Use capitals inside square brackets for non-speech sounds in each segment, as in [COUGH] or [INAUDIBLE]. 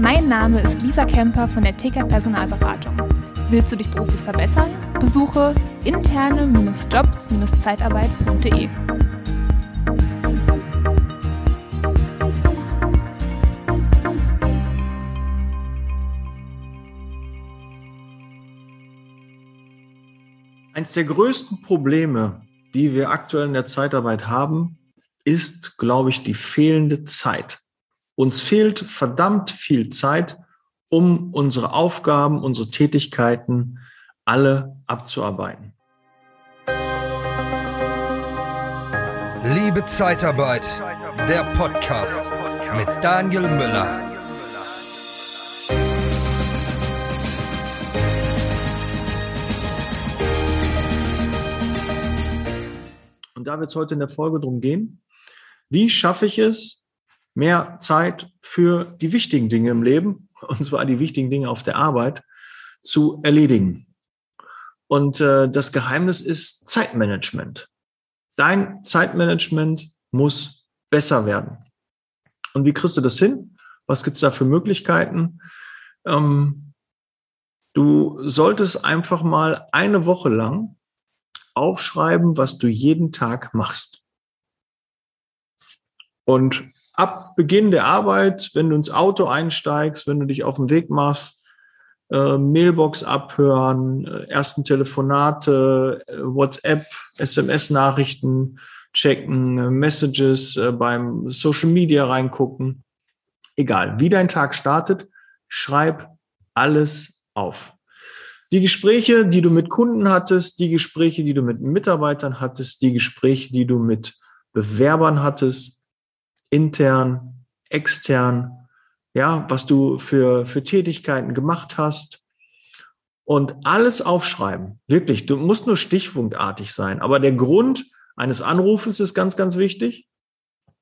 Mein Name ist Lisa Kemper von der TK Personalberatung. Willst du dich beruflich verbessern? Besuche interne-jobs-zeitarbeit.de. Eines der größten Probleme, die wir aktuell in der Zeitarbeit haben, ist, glaube ich, die fehlende Zeit. Uns fehlt verdammt viel Zeit, um unsere Aufgaben, unsere Tätigkeiten alle abzuarbeiten. Liebe Zeitarbeit, der Podcast mit Daniel Müller. Und da wird es heute in der Folge drum gehen, wie schaffe ich es, mehr Zeit für die wichtigen Dinge im Leben, [LAUGHS] und zwar die wichtigen Dinge auf der Arbeit, zu erledigen. Und äh, das Geheimnis ist Zeitmanagement. Dein Zeitmanagement muss besser werden. Und wie kriegst du das hin? Was gibt's da für Möglichkeiten? Ähm, du solltest einfach mal eine Woche lang aufschreiben, was du jeden Tag machst. Und ab Beginn der Arbeit, wenn du ins Auto einsteigst, wenn du dich auf den Weg machst, äh, Mailbox abhören, äh, ersten Telefonate, äh, WhatsApp, SMS-Nachrichten checken, äh, Messages äh, beim Social Media reingucken. Egal, wie dein Tag startet, schreib alles auf. Die Gespräche, die du mit Kunden hattest, die Gespräche, die du mit Mitarbeitern hattest, die Gespräche, die du mit Bewerbern hattest, intern, extern, ja, was du für, für Tätigkeiten gemacht hast und alles aufschreiben. Wirklich, du musst nur stichpunktartig sein. Aber der Grund eines Anrufes ist ganz, ganz wichtig.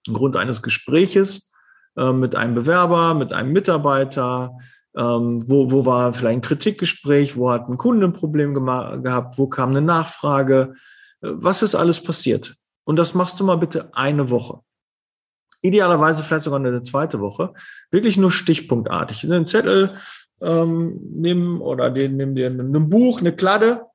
Ein Grund eines Gespräches äh, mit einem Bewerber, mit einem Mitarbeiter, ähm, wo, wo war vielleicht ein Kritikgespräch? Wo hat ein Kunde ein Problem gehabt? Wo kam eine Nachfrage? Äh, was ist alles passiert? Und das machst du mal bitte eine Woche. Idealerweise vielleicht sogar eine zweite Woche. Wirklich nur stichpunktartig. Einen Zettel ähm, nimm oder den, nimm dir ein Buch, eine Kladde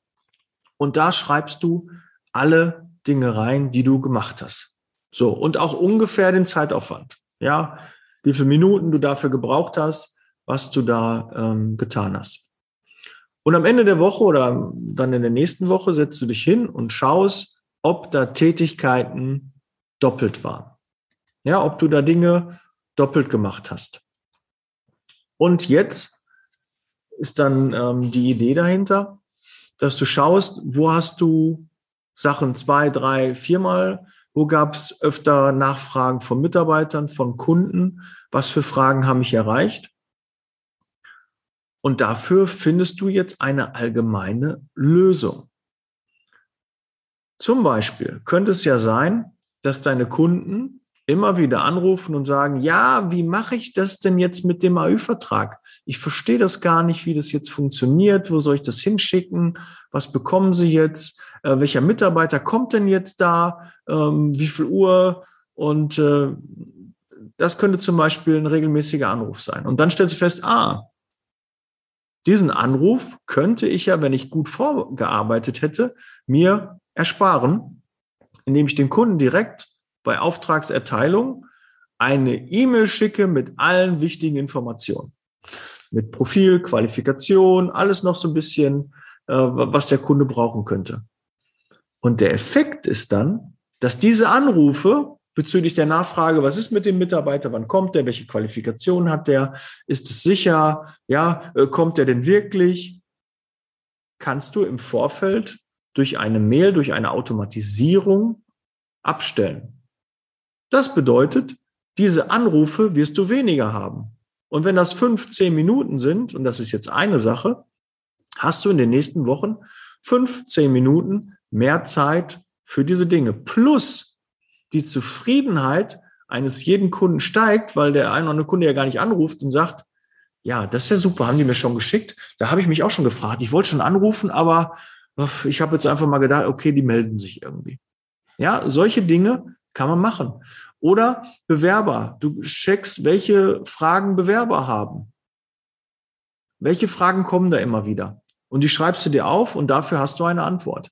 und da schreibst du alle Dinge rein, die du gemacht hast. So, und auch ungefähr den Zeitaufwand. Ja, wie viele Minuten du dafür gebraucht hast, was du da ähm, getan hast. Und am Ende der Woche oder dann in der nächsten Woche setzt du dich hin und schaust, ob da Tätigkeiten doppelt waren. Ja, ob du da Dinge doppelt gemacht hast. Und jetzt ist dann ähm, die Idee dahinter, dass du schaust, wo hast du Sachen zwei, drei, viermal, wo gab es öfter Nachfragen von Mitarbeitern, von Kunden, was für Fragen haben mich erreicht und dafür findest du jetzt eine allgemeine Lösung. Zum Beispiel könnte es ja sein, dass deine Kunden immer wieder anrufen und sagen, ja, wie mache ich das denn jetzt mit dem AÜ-Vertrag? Ich verstehe das gar nicht, wie das jetzt funktioniert. Wo soll ich das hinschicken? Was bekommen Sie jetzt? Äh, welcher Mitarbeiter kommt denn jetzt da? Ähm, wie viel Uhr? Und äh, das könnte zum Beispiel ein regelmäßiger Anruf sein. Und dann stellt sich fest, ah, diesen Anruf könnte ich ja, wenn ich gut vorgearbeitet hätte, mir ersparen, indem ich dem Kunden direkt bei Auftragserteilung eine E-Mail schicke mit allen wichtigen Informationen. Mit Profil, Qualifikation, alles noch so ein bisschen, äh, was der Kunde brauchen könnte. Und der Effekt ist dann, dass diese Anrufe bezüglich der Nachfrage, was ist mit dem Mitarbeiter, wann kommt der, welche Qualifikation hat der, ist es sicher, ja, äh, kommt er denn wirklich? Kannst du im Vorfeld durch eine Mail, durch eine Automatisierung abstellen. Das bedeutet, diese Anrufe wirst du weniger haben. Und wenn das fünf, zehn Minuten sind, und das ist jetzt eine Sache, hast du in den nächsten Wochen fünf, zehn Minuten mehr Zeit für diese Dinge. Plus die Zufriedenheit eines jeden Kunden steigt, weil der ein oder andere Kunde ja gar nicht anruft und sagt, ja, das ist ja super, haben die mir schon geschickt. Da habe ich mich auch schon gefragt. Ich wollte schon anrufen, aber ich habe jetzt einfach mal gedacht, okay, die melden sich irgendwie. Ja, solche Dinge kann man machen. Oder Bewerber. Du checkst, welche Fragen Bewerber haben. welche Fragen kommen da immer wieder? Und die schreibst du dir auf und dafür hast du eine Antwort.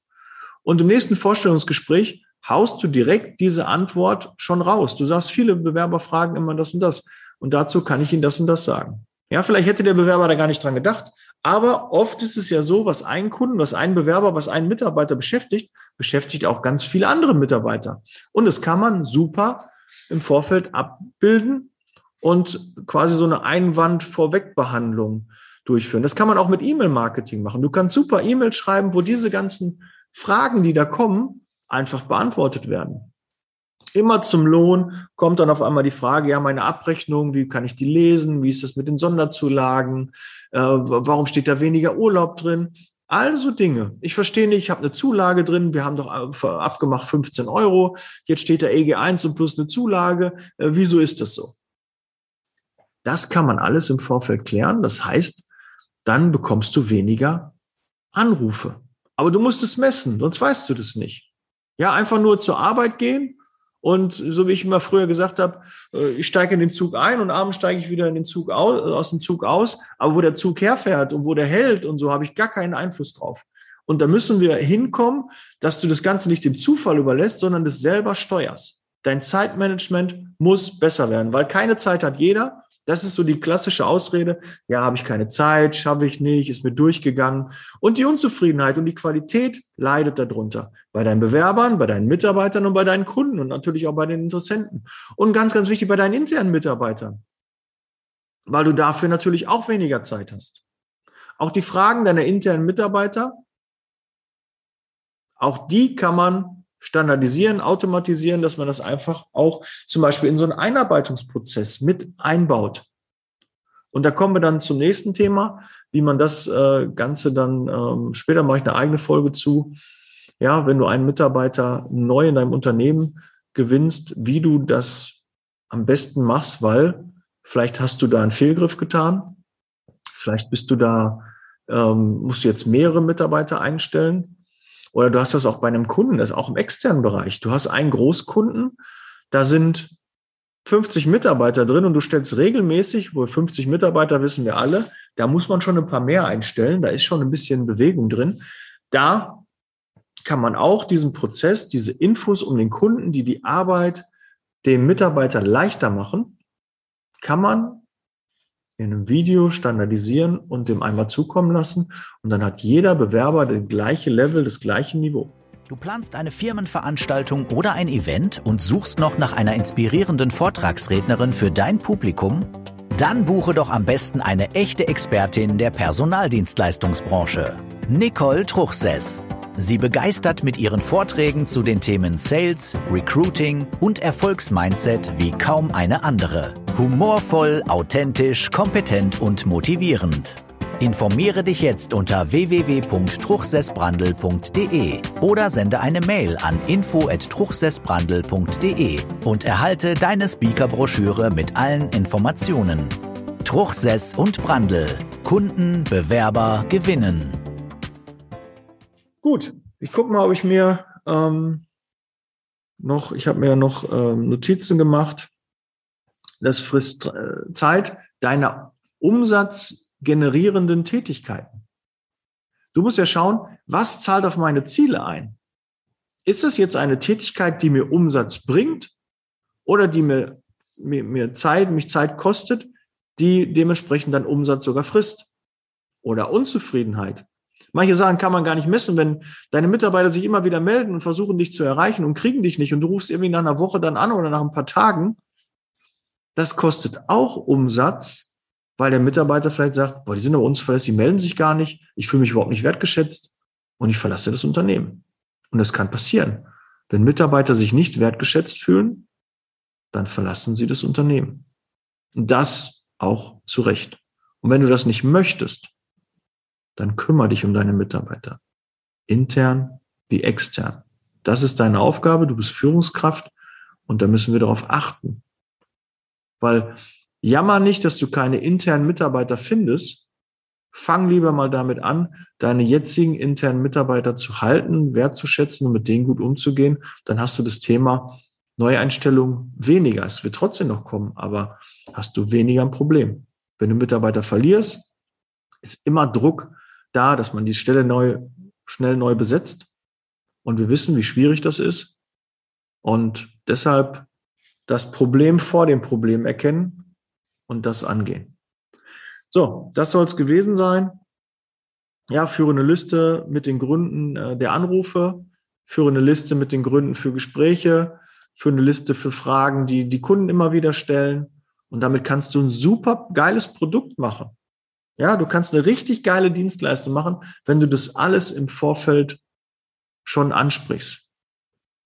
Und im nächsten Vorstellungsgespräch haust du direkt diese Antwort schon raus. Du sagst, viele Bewerber fragen immer das und das. Und dazu kann ich Ihnen das und das sagen. Ja, vielleicht hätte der Bewerber da gar nicht dran gedacht. Aber oft ist es ja so, was einen Kunden, was einen Bewerber, was einen Mitarbeiter beschäftigt, beschäftigt auch ganz viele andere Mitarbeiter. Und das kann man super im Vorfeld abbilden und quasi so eine Einwand-Vorwegbehandlung durchführen. Das kann man auch mit E-Mail-Marketing machen. Du kannst super E-Mail schreiben, wo diese ganzen Fragen, die da kommen, einfach beantwortet werden. Immer zum Lohn kommt dann auf einmal die Frage, ja, meine Abrechnung, wie kann ich die lesen? Wie ist das mit den Sonderzulagen? Äh, warum steht da weniger Urlaub drin? Also Dinge. Ich verstehe nicht, ich habe eine Zulage drin, wir haben doch abgemacht 15 Euro, jetzt steht da EG1 und plus eine Zulage. Äh, wieso ist das so? Das kann man alles im Vorfeld klären. Das heißt, dann bekommst du weniger Anrufe. Aber du musst es messen, sonst weißt du das nicht. Ja, einfach nur zur Arbeit gehen und so wie ich immer früher gesagt habe, äh, ich steige in den Zug ein und abends steige ich wieder in den Zug aus, aus dem Zug aus. Aber wo der Zug herfährt und wo der hält und so, habe ich gar keinen Einfluss drauf. Und da müssen wir hinkommen, dass du das Ganze nicht dem Zufall überlässt, sondern das selber steuerst. Dein Zeitmanagement muss besser werden, weil keine Zeit hat jeder. Das ist so die klassische Ausrede. Ja, habe ich keine Zeit, schaffe ich nicht, ist mir durchgegangen. Und die Unzufriedenheit und die Qualität leidet darunter. Bei deinen Bewerbern, bei deinen Mitarbeitern und bei deinen Kunden und natürlich auch bei den Interessenten. Und ganz, ganz wichtig bei deinen internen Mitarbeitern. Weil du dafür natürlich auch weniger Zeit hast. Auch die Fragen deiner internen Mitarbeiter, auch die kann man standardisieren, automatisieren, dass man das einfach auch zum Beispiel in so einen Einarbeitungsprozess mit einbaut. Und da kommen wir dann zum nächsten Thema, wie man das äh, Ganze dann, ähm, später mache ich eine eigene Folge zu. Ja, wenn du einen Mitarbeiter neu in deinem Unternehmen gewinnst, wie du das am besten machst, weil vielleicht hast du da einen Fehlgriff getan, vielleicht bist du da, ähm, musst du jetzt mehrere Mitarbeiter einstellen oder du hast das auch bei einem Kunden, das ist auch im externen Bereich. Du hast einen Großkunden, da sind 50 Mitarbeiter drin und du stellst regelmäßig, wohl 50 Mitarbeiter wissen wir alle, da muss man schon ein paar mehr einstellen, da ist schon ein bisschen Bewegung drin. Da kann man auch diesen Prozess, diese Infos um den Kunden, die die Arbeit dem Mitarbeiter leichter machen, kann man in einem Video standardisieren und dem einmal zukommen lassen. Und dann hat jeder Bewerber das gleiche Level, das gleiche Niveau. Du planst eine Firmenveranstaltung oder ein Event und suchst noch nach einer inspirierenden Vortragsrednerin für dein Publikum? Dann buche doch am besten eine echte Expertin der Personaldienstleistungsbranche, Nicole Truchsess. Sie begeistert mit ihren Vorträgen zu den Themen Sales, Recruiting und Erfolgsmindset wie kaum eine andere. Humorvoll, authentisch, kompetent und motivierend. Informiere dich jetzt unter www.truchsessbrandel.de oder sende eine Mail an info@truchsessbrandel.de und erhalte deine Speakerbroschüre mit allen Informationen. Truchsess und Brandel. Kunden, Bewerber gewinnen. Gut, ich gucke mal, ob ich mir ähm, noch, ich habe mir noch ähm, Notizen gemacht. Das frisst äh, Zeit deiner umsatzgenerierenden Tätigkeiten. Du musst ja schauen, was zahlt auf meine Ziele ein? Ist es jetzt eine Tätigkeit, die mir Umsatz bringt oder die mir, mir, mir Zeit, mich Zeit kostet, die dementsprechend dann Umsatz sogar frisst? Oder Unzufriedenheit? Manche Sachen kann man gar nicht messen, wenn deine Mitarbeiter sich immer wieder melden und versuchen, dich zu erreichen und kriegen dich nicht und du rufst irgendwie nach einer Woche dann an oder nach ein paar Tagen. Das kostet auch Umsatz, weil der Mitarbeiter vielleicht sagt, boah, die sind aber unzuverlässig, die melden sich gar nicht, ich fühle mich überhaupt nicht wertgeschätzt und ich verlasse das Unternehmen. Und das kann passieren. Wenn Mitarbeiter sich nicht wertgeschätzt fühlen, dann verlassen sie das Unternehmen. Und das auch zu Recht. Und wenn du das nicht möchtest, dann kümmere dich um deine Mitarbeiter. Intern wie extern. Das ist deine Aufgabe, du bist Führungskraft und da müssen wir darauf achten. Weil jammer nicht, dass du keine internen Mitarbeiter findest. Fang lieber mal damit an, deine jetzigen internen Mitarbeiter zu halten, wertzuschätzen und mit denen gut umzugehen. Dann hast du das Thema Neueinstellung weniger. Es wird trotzdem noch kommen, aber hast du weniger ein Problem. Wenn du Mitarbeiter verlierst, ist immer Druck da, dass man die Stelle neu, schnell neu besetzt. Und wir wissen, wie schwierig das ist. Und deshalb das Problem vor dem Problem erkennen und das angehen. So, das soll es gewesen sein. Ja, führe eine Liste mit den Gründen äh, der Anrufe, führe eine Liste mit den Gründen für Gespräche, führe eine Liste für Fragen, die die Kunden immer wieder stellen. Und damit kannst du ein super geiles Produkt machen. Ja, du kannst eine richtig geile Dienstleistung machen, wenn du das alles im Vorfeld schon ansprichst.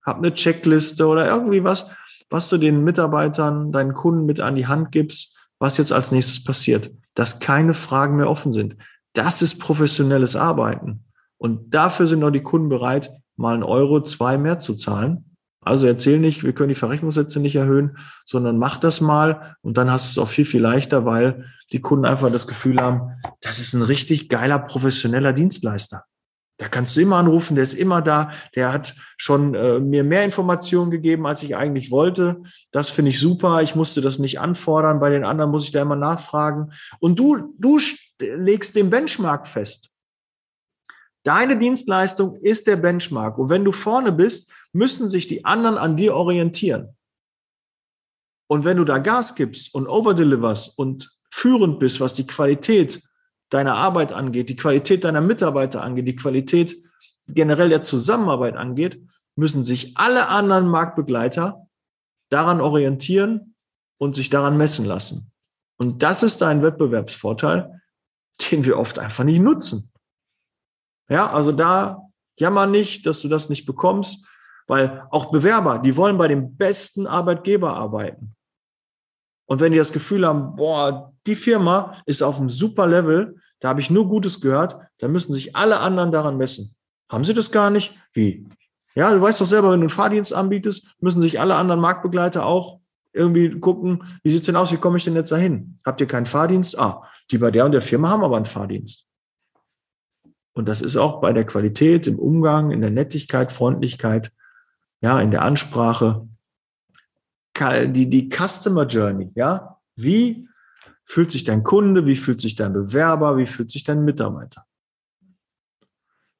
Hab eine Checkliste oder irgendwie was, was du den Mitarbeitern, deinen Kunden mit an die Hand gibst, was jetzt als nächstes passiert. Dass keine Fragen mehr offen sind. Das ist professionelles Arbeiten. Und dafür sind auch die Kunden bereit, mal einen Euro, zwei mehr zu zahlen. Also erzähl nicht, wir können die Verrechnungssätze nicht erhöhen, sondern mach das mal und dann hast du es auch viel, viel leichter, weil die Kunden einfach das Gefühl haben, das ist ein richtig geiler professioneller Dienstleister. Da kannst du immer anrufen, der ist immer da, der hat schon äh, mir mehr Informationen gegeben, als ich eigentlich wollte. Das finde ich super. Ich musste das nicht anfordern. Bei den anderen muss ich da immer nachfragen. Und du, du legst den Benchmark fest. Deine Dienstleistung ist der Benchmark. Und wenn du vorne bist, müssen sich die anderen an dir orientieren. Und wenn du da Gas gibst und overdeliverst und führend bist, was die Qualität deiner Arbeit angeht, die Qualität deiner Mitarbeiter angeht, die Qualität generell der Zusammenarbeit angeht, müssen sich alle anderen Marktbegleiter daran orientieren und sich daran messen lassen. Und das ist dein Wettbewerbsvorteil, den wir oft einfach nicht nutzen. Ja, also da jammer nicht, dass du das nicht bekommst, weil auch Bewerber, die wollen bei dem besten Arbeitgeber arbeiten. Und wenn die das Gefühl haben, boah, die Firma ist auf einem super Level, da habe ich nur Gutes gehört, dann müssen sich alle anderen daran messen. Haben sie das gar nicht? Wie? Ja, du weißt doch selber, wenn du einen Fahrdienst anbietest, müssen sich alle anderen Marktbegleiter auch irgendwie gucken, wie sieht's denn aus, wie komme ich denn jetzt dahin? Habt ihr keinen Fahrdienst? Ah, die bei der und der Firma haben aber einen Fahrdienst. Und das ist auch bei der Qualität, im Umgang, in der Nettigkeit, Freundlichkeit, ja, in der Ansprache, die, die Customer Journey, ja. Wie fühlt sich dein Kunde? Wie fühlt sich dein Bewerber? Wie fühlt sich dein Mitarbeiter?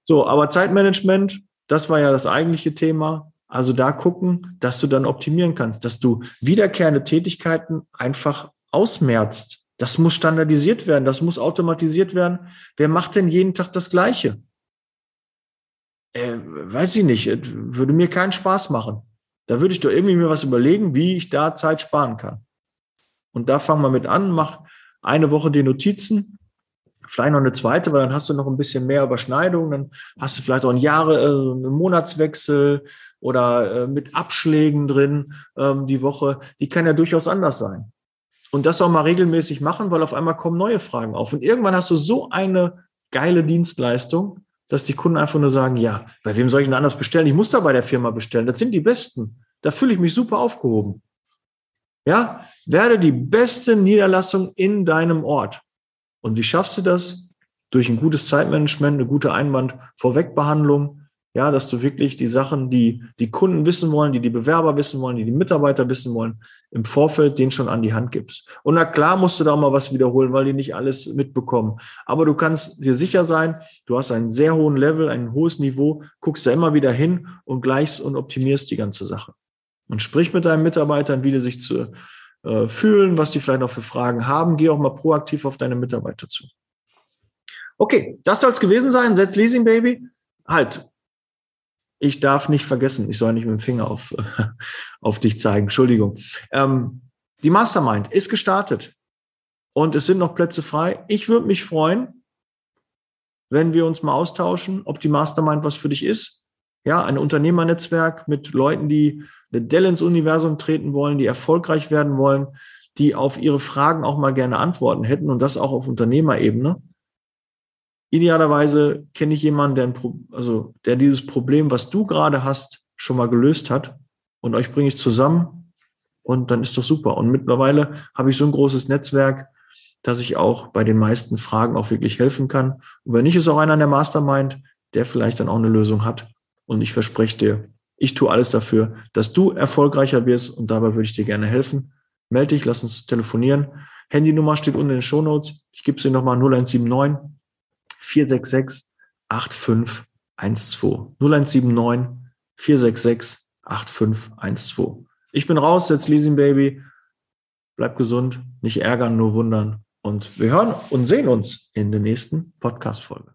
So, aber Zeitmanagement, das war ja das eigentliche Thema. Also da gucken, dass du dann optimieren kannst, dass du wiederkehrende Tätigkeiten einfach ausmerzt. Das muss standardisiert werden, das muss automatisiert werden. Wer macht denn jeden Tag das Gleiche? Äh, weiß ich nicht, würde mir keinen Spaß machen. Da würde ich doch irgendwie mir was überlegen, wie ich da Zeit sparen kann. Und da fangen wir mit an, mach eine Woche die Notizen, vielleicht noch eine zweite, weil dann hast du noch ein bisschen mehr Überschneidung, dann hast du vielleicht auch ein Jahre, äh, einen Monatswechsel oder äh, mit Abschlägen drin ähm, die Woche. Die kann ja durchaus anders sein. Und das auch mal regelmäßig machen, weil auf einmal kommen neue Fragen auf. Und irgendwann hast du so eine geile Dienstleistung, dass die Kunden einfach nur sagen, ja, bei wem soll ich denn anders bestellen? Ich muss da bei der Firma bestellen. Das sind die Besten. Da fühle ich mich super aufgehoben. Ja, werde die beste Niederlassung in deinem Ort. Und wie schaffst du das? Durch ein gutes Zeitmanagement, eine gute Einwand-Vorwegbehandlung, ja, dass du wirklich die Sachen, die die Kunden wissen wollen, die die Bewerber wissen wollen, die die Mitarbeiter wissen wollen, im Vorfeld denen schon an die Hand gibst. Und na klar musst du da mal was wiederholen, weil die nicht alles mitbekommen. Aber du kannst dir sicher sein, du hast einen sehr hohen Level, ein hohes Niveau, guckst da immer wieder hin und gleichst und optimierst die ganze Sache. Und sprich mit deinen Mitarbeitern, wie die sich zu, äh, fühlen, was die vielleicht noch für Fragen haben. Geh auch mal proaktiv auf deine Mitarbeiter zu. Okay, das soll es gewesen sein. Setz Leasing Baby. Halt, ich darf nicht vergessen, ich soll nicht mit dem Finger auf, [LAUGHS] auf dich zeigen, Entschuldigung. Ähm, die Mastermind ist gestartet und es sind noch Plätze frei. Ich würde mich freuen, wenn wir uns mal austauschen, ob die Mastermind was für dich ist. Ja, ein Unternehmernetzwerk mit Leuten, die eine Dell ins Universum treten wollen, die erfolgreich werden wollen, die auf ihre Fragen auch mal gerne Antworten hätten und das auch auf Unternehmerebene. Idealerweise kenne ich jemanden, der, ein, also, der dieses Problem, was du gerade hast, schon mal gelöst hat. Und euch bringe ich zusammen und dann ist doch super. Und mittlerweile habe ich so ein großes Netzwerk, dass ich auch bei den meisten Fragen auch wirklich helfen kann. Und wenn nicht, ist auch einer in der Mastermind, der vielleicht dann auch eine Lösung hat. Und ich verspreche dir, ich tue alles dafür, dass du erfolgreicher wirst und dabei würde ich dir gerne helfen. Melde dich, lass uns telefonieren. Handynummer steht unten in den Shownotes. Ich gebe sie nochmal 0179 466 8512. 0179 466 8512. Ich bin raus, jetzt Leasing Baby. Bleib gesund, nicht ärgern, nur wundern. Und wir hören und sehen uns in der nächsten Podcast-Folge.